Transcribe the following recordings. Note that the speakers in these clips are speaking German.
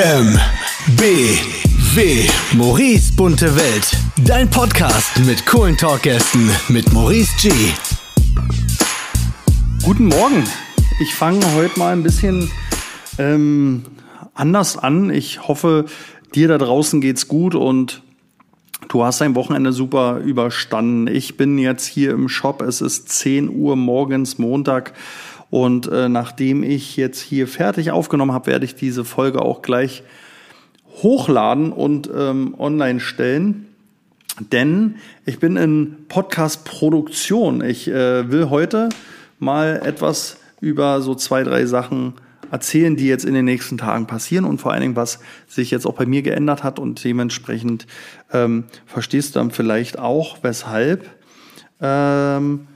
M, B, W. Maurice bunte Welt. Dein Podcast mit coolen Talkgästen mit Maurice G. Guten Morgen. Ich fange heute mal ein bisschen ähm, anders an. Ich hoffe, dir da draußen geht's gut und du hast dein Wochenende super überstanden. Ich bin jetzt hier im Shop. Es ist 10 Uhr morgens Montag und äh, nachdem ich jetzt hier fertig aufgenommen habe, werde ich diese Folge auch gleich hochladen und ähm, online stellen. Denn ich bin in Podcast-Produktion. Ich äh, will heute mal etwas über so zwei, drei Sachen erzählen, die jetzt in den nächsten Tagen passieren und vor allen Dingen, was sich jetzt auch bei mir geändert hat und dementsprechend ähm, verstehst du dann vielleicht auch, weshalb ähm,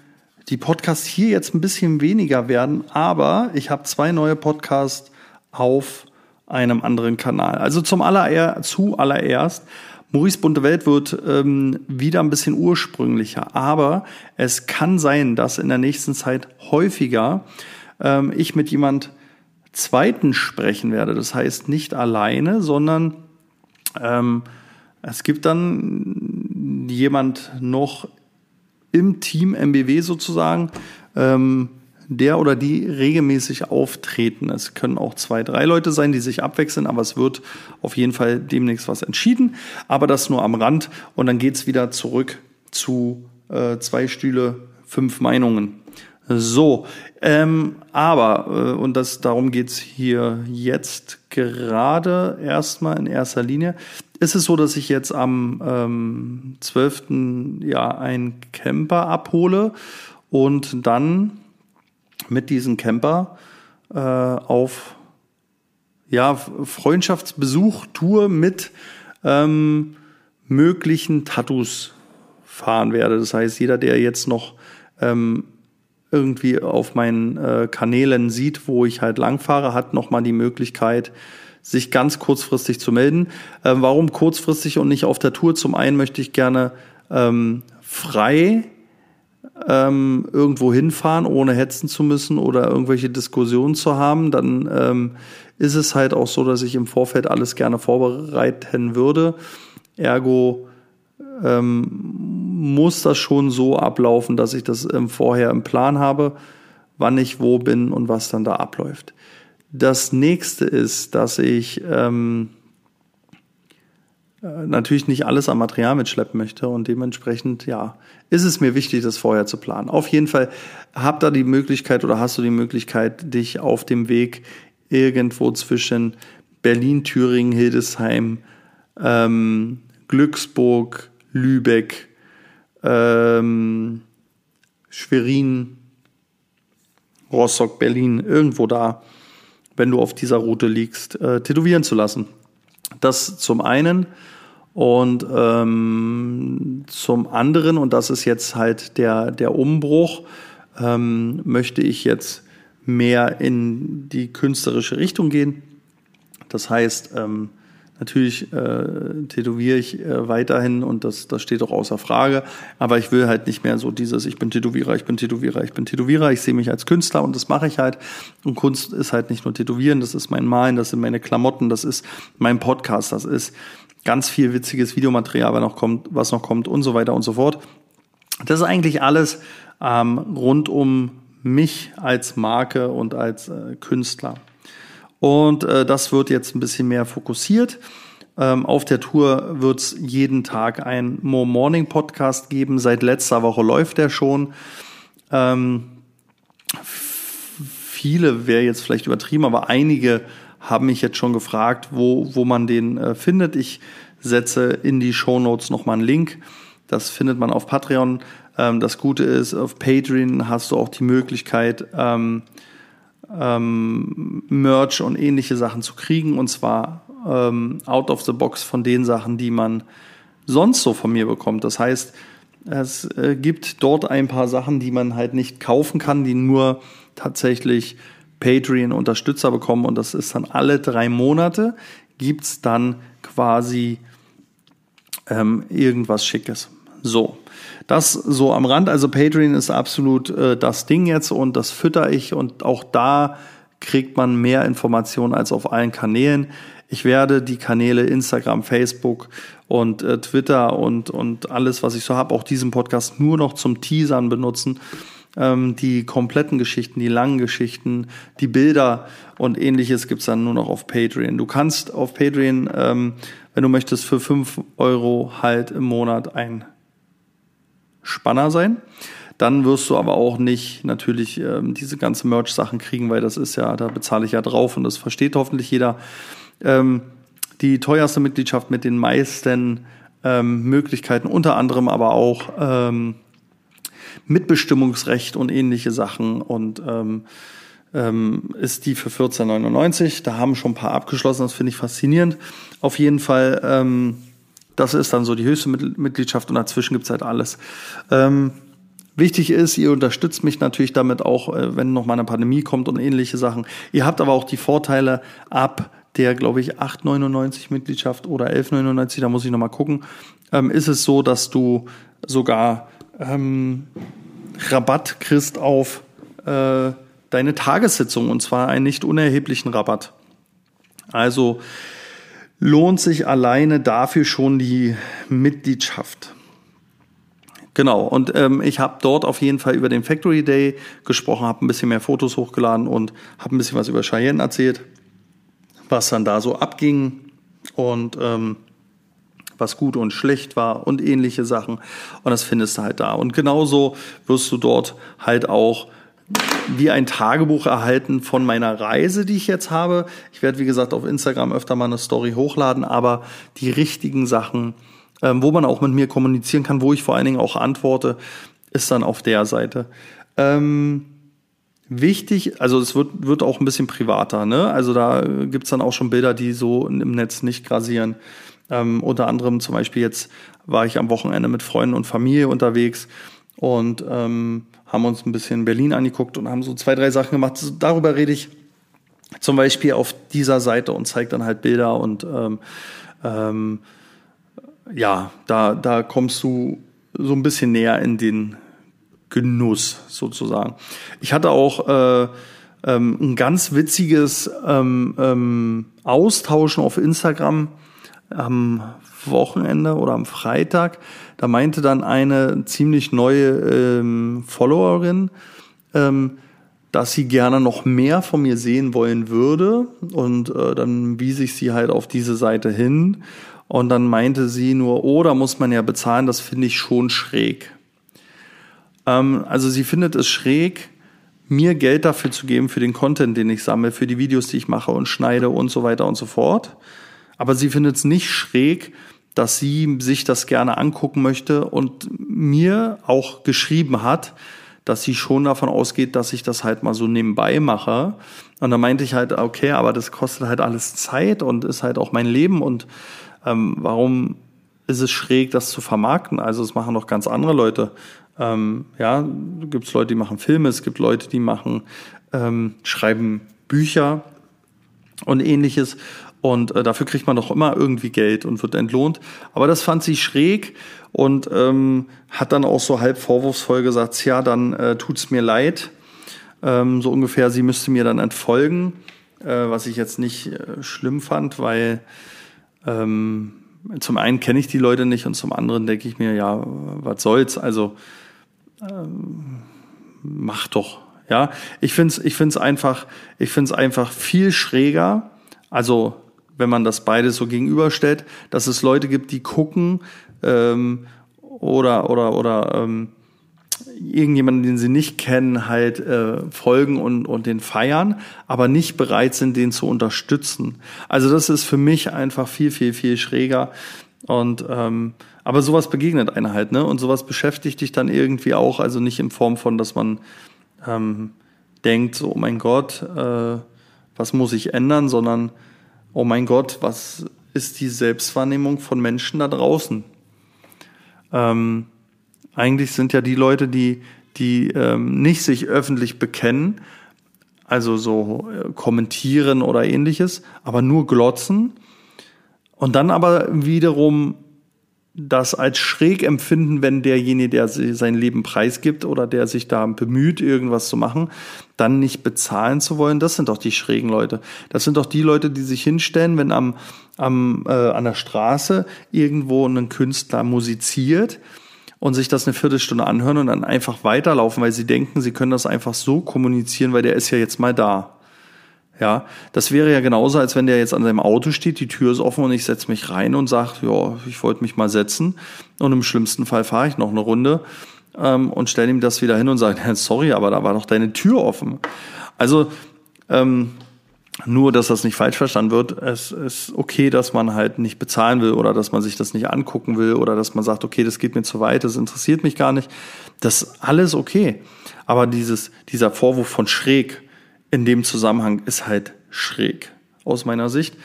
die Podcasts hier jetzt ein bisschen weniger werden, aber ich habe zwei neue Podcasts auf einem anderen Kanal. Also zum aller, zuallererst, Maurice Bunte Welt wird ähm, wieder ein bisschen ursprünglicher, aber es kann sein, dass in der nächsten Zeit häufiger ähm, ich mit jemand Zweiten sprechen werde. Das heißt nicht alleine, sondern ähm, es gibt dann jemand noch im Team MBW sozusagen, ähm, der oder die regelmäßig auftreten. Es können auch zwei, drei Leute sein, die sich abwechseln, aber es wird auf jeden Fall demnächst was entschieden. Aber das nur am Rand und dann geht's wieder zurück zu äh, zwei Stühle, fünf Meinungen. So, ähm, aber, äh, und das, darum geht's hier jetzt gerade erstmal in erster Linie, ist es so, dass ich jetzt am ähm, 12. ja einen Camper abhole und dann mit diesem Camper äh, auf ja, Freundschaftsbesuch, Tour mit ähm, möglichen Tattoos fahren werde. Das heißt, jeder, der jetzt noch ähm, irgendwie auf meinen äh, Kanälen sieht, wo ich halt langfahre, hat nochmal die Möglichkeit, sich ganz kurzfristig zu melden. Äh, warum kurzfristig und nicht auf der Tour? Zum einen möchte ich gerne ähm, frei ähm, irgendwo hinfahren, ohne hetzen zu müssen oder irgendwelche Diskussionen zu haben. Dann ähm, ist es halt auch so, dass ich im Vorfeld alles gerne vorbereiten würde. Ergo ähm, muss das schon so ablaufen, dass ich das ähm, vorher im Plan habe, wann ich wo bin und was dann da abläuft. Das nächste ist, dass ich ähm, äh, natürlich nicht alles am Material mitschleppen möchte und dementsprechend, ja, ist es mir wichtig, das vorher zu planen. Auf jeden Fall hab da die Möglichkeit oder hast du die Möglichkeit, dich auf dem Weg irgendwo zwischen Berlin, Thüringen, Hildesheim, ähm, Glücksburg, Lübeck, ähm, Schwerin, Rostock, Berlin, irgendwo da, wenn du auf dieser Route liegst, äh, tätowieren zu lassen. Das zum einen. Und ähm, zum anderen, und das ist jetzt halt der, der Umbruch, ähm, möchte ich jetzt mehr in die künstlerische Richtung gehen. Das heißt, ähm, Natürlich äh, tätowiere ich äh, weiterhin und das, das steht auch außer Frage. Aber ich will halt nicht mehr so dieses, ich bin Tätowierer, ich bin Tätowierer, ich bin Tätowierer. Ich sehe mich als Künstler und das mache ich halt. Und Kunst ist halt nicht nur Tätowieren, das ist mein Malen, das sind meine Klamotten, das ist mein Podcast, das ist ganz viel witziges Videomaterial, was noch kommt, was noch kommt und so weiter und so fort. Das ist eigentlich alles ähm, rund um mich als Marke und als äh, Künstler. Und äh, das wird jetzt ein bisschen mehr fokussiert. Ähm, auf der Tour wird es jeden Tag ein More Morning Podcast geben. Seit letzter Woche läuft der schon. Ähm, viele wäre jetzt vielleicht übertrieben, aber einige haben mich jetzt schon gefragt, wo, wo man den äh, findet. Ich setze in die Show Notes nochmal einen Link. Das findet man auf Patreon. Ähm, das Gute ist, auf Patreon hast du auch die Möglichkeit, ähm, ähm, Merch und ähnliche Sachen zu kriegen. Und zwar ähm, out of the box von den Sachen, die man sonst so von mir bekommt. Das heißt, es äh, gibt dort ein paar Sachen, die man halt nicht kaufen kann, die nur tatsächlich Patreon-Unterstützer bekommen. Und das ist dann alle drei Monate gibt's dann quasi ähm, irgendwas Schickes. So, das so am Rand. Also Patreon ist absolut äh, das Ding jetzt und das fütter ich und auch da kriegt man mehr Informationen als auf allen Kanälen. Ich werde die Kanäle Instagram, Facebook und äh, Twitter und, und alles, was ich so habe, auch diesen Podcast nur noch zum Teasern benutzen. Ähm, die kompletten Geschichten, die langen Geschichten, die Bilder und ähnliches gibt's dann nur noch auf Patreon. Du kannst auf Patreon, ähm, wenn du möchtest, für fünf Euro halt im Monat ein Spanner sein. Dann wirst du aber auch nicht natürlich ähm, diese ganze Merch-Sachen kriegen, weil das ist ja, da bezahle ich ja drauf und das versteht hoffentlich jeder. Ähm, die teuerste Mitgliedschaft mit den meisten ähm, Möglichkeiten, unter anderem aber auch ähm, Mitbestimmungsrecht und ähnliche Sachen und ähm, ähm, ist die für 14,99. Da haben schon ein paar abgeschlossen, das finde ich faszinierend. Auf jeden Fall, ähm, das ist dann so die höchste Mitgliedschaft und dazwischen gibt's halt alles. Ähm, Wichtig ist, ihr unterstützt mich natürlich damit auch, äh, wenn noch mal eine Pandemie kommt und ähnliche Sachen. Ihr habt aber auch die Vorteile ab der, glaube ich, 8,99 Mitgliedschaft oder 11,99, da muss ich noch mal gucken, ähm, ist es so, dass du sogar ähm, Rabatt kriegst auf äh, deine Tagessitzung und zwar einen nicht unerheblichen Rabatt. Also lohnt sich alleine dafür schon die Mitgliedschaft. Genau, und ähm, ich habe dort auf jeden Fall über den Factory Day gesprochen, habe ein bisschen mehr Fotos hochgeladen und habe ein bisschen was über Cheyenne erzählt, was dann da so abging und ähm, was gut und schlecht war und ähnliche Sachen. Und das findest du halt da. Und genauso wirst du dort halt auch wie ein Tagebuch erhalten von meiner Reise, die ich jetzt habe. Ich werde, wie gesagt, auf Instagram öfter mal eine Story hochladen, aber die richtigen Sachen ähm, wo man auch mit mir kommunizieren kann, wo ich vor allen Dingen auch antworte, ist dann auf der Seite. Ähm, wichtig, also es wird, wird auch ein bisschen privater, ne? Also da gibt's dann auch schon Bilder, die so im Netz nicht grasieren. Ähm, unter anderem zum Beispiel jetzt war ich am Wochenende mit Freunden und Familie unterwegs und ähm, haben uns ein bisschen Berlin angeguckt und haben so zwei, drei Sachen gemacht. Darüber rede ich zum Beispiel auf dieser Seite und zeige dann halt Bilder und ähm, ähm, ja, da, da kommst du so ein bisschen näher in den Genuss sozusagen. Ich hatte auch äh, ähm, ein ganz witziges ähm, ähm, Austauschen auf Instagram am Wochenende oder am Freitag. Da meinte dann eine ziemlich neue ähm, Followerin, ähm, dass sie gerne noch mehr von mir sehen wollen würde. Und äh, dann wies ich sie halt auf diese Seite hin. Und dann meinte sie nur, oh, da muss man ja bezahlen, das finde ich schon schräg. Ähm, also sie findet es schräg, mir Geld dafür zu geben, für den Content, den ich sammle, für die Videos, die ich mache und schneide und so weiter und so fort. Aber sie findet es nicht schräg, dass sie sich das gerne angucken möchte und mir auch geschrieben hat, dass sie schon davon ausgeht, dass ich das halt mal so nebenbei mache. Und da meinte ich halt, okay, aber das kostet halt alles Zeit und ist halt auch mein Leben und ähm, warum ist es schräg, das zu vermarkten? Also es machen doch ganz andere Leute. Ähm, ja, gibt es Leute, die machen Filme, es gibt Leute, die machen, ähm, schreiben Bücher und ähnliches. Und äh, dafür kriegt man doch immer irgendwie Geld und wird entlohnt. Aber das fand sie schräg und ähm, hat dann auch so halb vorwurfsvoll gesagt, ja, dann äh, tut's mir leid. Ähm, so ungefähr, sie müsste mir dann entfolgen, äh, was ich jetzt nicht äh, schlimm fand, weil ähm, zum einen kenne ich die Leute nicht und zum anderen denke ich mir, ja, was soll's? Also ähm, mach doch. Ja, ich finde es ich find's einfach, ich find's einfach viel schräger. Also wenn man das beides so gegenüberstellt, dass es Leute gibt, die gucken ähm, oder oder oder ähm, irgendjemanden, den sie nicht kennen, halt äh, folgen und, und den feiern, aber nicht bereit sind, den zu unterstützen. Also das ist für mich einfach viel, viel, viel schräger. Und ähm, aber sowas begegnet einer halt, ne? Und sowas beschäftigt dich dann irgendwie auch, also nicht in Form von, dass man ähm, denkt, so, oh mein Gott, äh, was muss ich ändern, sondern oh mein Gott, was ist die Selbstwahrnehmung von Menschen da draußen? Ähm, eigentlich sind ja die Leute, die, die ähm, nicht sich öffentlich bekennen, also so äh, kommentieren oder ähnliches, aber nur glotzen und dann aber wiederum das als schräg empfinden, wenn derjenige, der sein Leben preisgibt oder der sich da bemüht, irgendwas zu machen, dann nicht bezahlen zu wollen. Das sind doch die schrägen Leute. Das sind doch die Leute, die sich hinstellen, wenn am, am äh, an der Straße irgendwo ein Künstler musiziert und sich das eine Viertelstunde anhören und dann einfach weiterlaufen, weil sie denken, sie können das einfach so kommunizieren, weil der ist ja jetzt mal da. Ja, das wäre ja genauso, als wenn der jetzt an seinem Auto steht, die Tür ist offen und ich setze mich rein und sage, ja, ich wollte mich mal setzen. Und im schlimmsten Fall fahre ich noch eine Runde ähm, und stelle ihm das wieder hin und sage, sorry, aber da war doch deine Tür offen. Also ähm, nur, dass das nicht falsch verstanden wird, es ist okay, dass man halt nicht bezahlen will oder dass man sich das nicht angucken will oder dass man sagt, okay, das geht mir zu weit, das interessiert mich gar nicht. Das ist alles okay. Aber dieses, dieser Vorwurf von schräg, in dem Zusammenhang ist halt schräg aus meiner Sicht.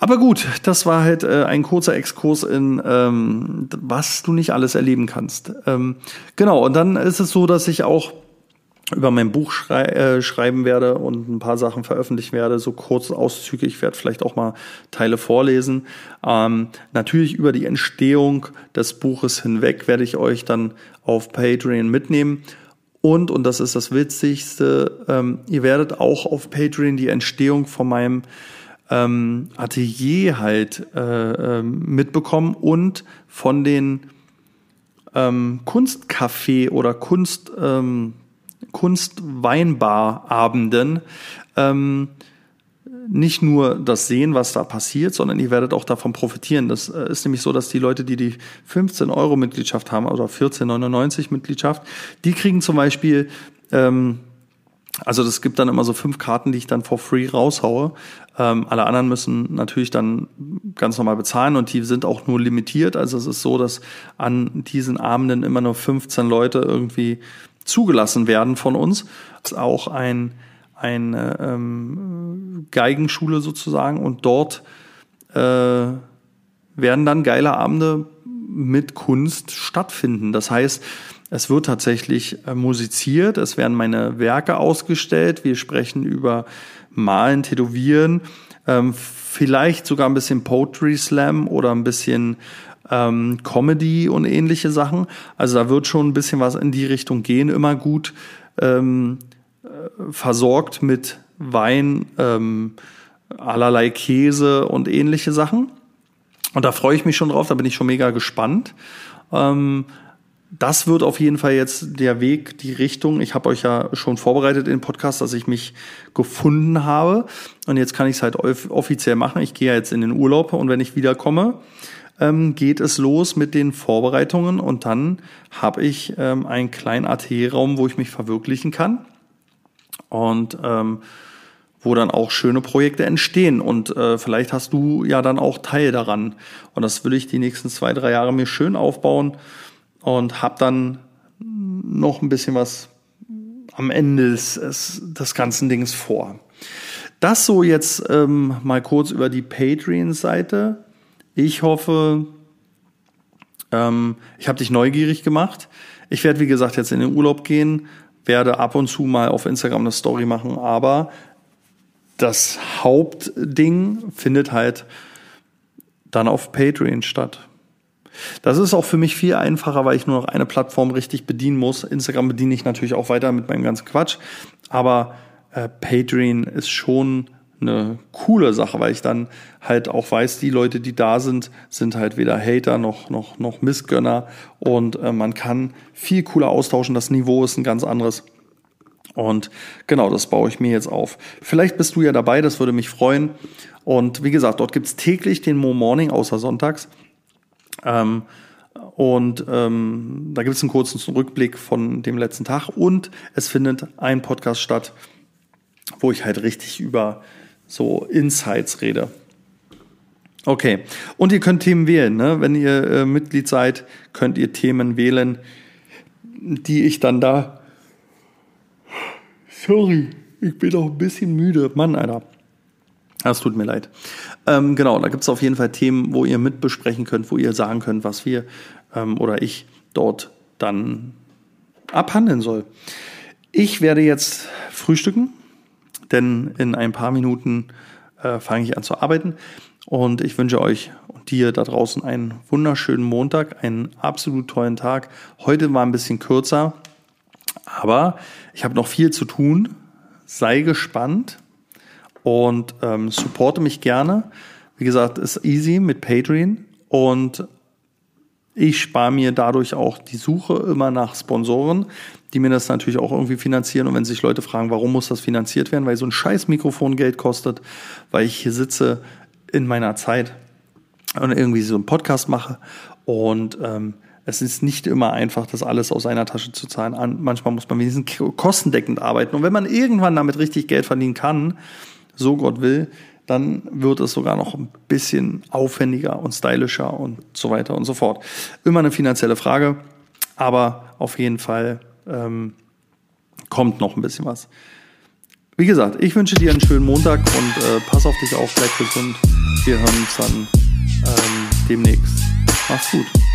Aber gut, das war halt äh, ein kurzer Exkurs in, ähm, was du nicht alles erleben kannst. Ähm, genau, und dann ist es so, dass ich auch über mein Buch schrei äh, schreiben werde und ein paar Sachen veröffentlichen werde, so kurz Auszüge. Ich werde vielleicht auch mal Teile vorlesen. Ähm, natürlich über die Entstehung des Buches hinweg werde ich euch dann auf Patreon mitnehmen und, und das ist das Witzigste, ähm, ihr werdet auch auf Patreon die Entstehung von meinem ähm, Atelier halt äh, äh, mitbekommen und von den ähm, Kunstcafé oder Kunst, ähm, Kunstweinbarabenden. Ähm, nicht nur das sehen, was da passiert, sondern ihr werdet auch davon profitieren. Das äh, ist nämlich so, dass die Leute, die die 15 Euro Mitgliedschaft haben oder 14,99 Mitgliedschaft, die kriegen zum Beispiel, ähm, also das gibt dann immer so fünf Karten, die ich dann for free raushaue. Ähm, alle anderen müssen natürlich dann ganz normal bezahlen und die sind auch nur limitiert. Also es ist so, dass an diesen Abenden immer nur 15 Leute irgendwie zugelassen werden von uns. Das ist auch ein eine ähm, Geigenschule sozusagen und dort äh, werden dann geile Abende mit Kunst stattfinden. Das heißt, es wird tatsächlich äh, musiziert, es werden meine Werke ausgestellt, wir sprechen über Malen, Tätowieren, ähm, vielleicht sogar ein bisschen Poetry Slam oder ein bisschen ähm, Comedy und ähnliche Sachen. Also da wird schon ein bisschen was in die Richtung gehen, immer gut ähm, versorgt mit Wein, ähm, allerlei Käse und ähnliche Sachen. Und da freue ich mich schon drauf, da bin ich schon mega gespannt. Ähm, das wird auf jeden Fall jetzt der Weg, die Richtung. Ich habe euch ja schon vorbereitet in den Podcast, dass ich mich gefunden habe. Und jetzt kann ich es halt offiziell machen. Ich gehe ja jetzt in den Urlaub und wenn ich wiederkomme, ähm, geht es los mit den Vorbereitungen und dann habe ich ähm, einen kleinen AT-Raum, wo ich mich verwirklichen kann und ähm, wo dann auch schöne Projekte entstehen. Und äh, vielleicht hast du ja dann auch Teil daran. Und das will ich die nächsten zwei, drei Jahre mir schön aufbauen und habe dann noch ein bisschen was am Ende des, des ganzen Dings vor. Das so jetzt ähm, mal kurz über die Patreon-Seite. Ich hoffe, ähm, ich habe dich neugierig gemacht. Ich werde, wie gesagt, jetzt in den Urlaub gehen werde ab und zu mal auf Instagram eine Story machen, aber das Hauptding findet halt dann auf Patreon statt. Das ist auch für mich viel einfacher, weil ich nur noch eine Plattform richtig bedienen muss. Instagram bediene ich natürlich auch weiter mit meinem ganzen Quatsch, aber äh, Patreon ist schon eine coole Sache, weil ich dann halt auch weiß, die Leute, die da sind, sind halt weder Hater noch, noch, noch Missgönner und äh, man kann viel cooler austauschen. Das Niveau ist ein ganz anderes. Und genau, das baue ich mir jetzt auf. Vielleicht bist du ja dabei, das würde mich freuen. Und wie gesagt, dort gibt's täglich den Mo Morning, außer sonntags. Ähm, und ähm, da gibt's einen kurzen Rückblick von dem letzten Tag. Und es findet ein Podcast statt, wo ich halt richtig über so Insights rede. Okay, und ihr könnt Themen wählen. Ne? Wenn ihr äh, Mitglied seid, könnt ihr Themen wählen, die ich dann da. Sorry, ich bin auch ein bisschen müde. Mann, Alter. Das tut mir leid. Ähm, genau, da gibt es auf jeden Fall Themen, wo ihr mitbesprechen könnt, wo ihr sagen könnt, was wir ähm, oder ich dort dann abhandeln soll. Ich werde jetzt frühstücken denn in ein paar Minuten äh, fange ich an zu arbeiten. Und ich wünsche euch und dir da draußen einen wunderschönen Montag, einen absolut tollen Tag. Heute war ein bisschen kürzer, aber ich habe noch viel zu tun. Sei gespannt und ähm, supporte mich gerne. Wie gesagt, ist easy mit Patreon und ich spare mir dadurch auch die Suche immer nach Sponsoren, die mir das natürlich auch irgendwie finanzieren. Und wenn sich Leute fragen, warum muss das finanziert werden, weil so ein scheiß Mikrofon Geld kostet, weil ich hier sitze in meiner Zeit und irgendwie so einen Podcast mache. Und ähm, es ist nicht immer einfach, das alles aus einer Tasche zu zahlen. Manchmal muss man wenigstens kostendeckend arbeiten. Und wenn man irgendwann damit richtig Geld verdienen kann, so Gott will, dann wird es sogar noch ein bisschen aufwendiger und stylischer und so weiter und so fort. Immer eine finanzielle Frage, aber auf jeden Fall ähm, kommt noch ein bisschen was. Wie gesagt, ich wünsche dir einen schönen Montag und äh, pass auf dich auf, bleib gesund. Wir hören uns dann ähm, demnächst. Mach's gut.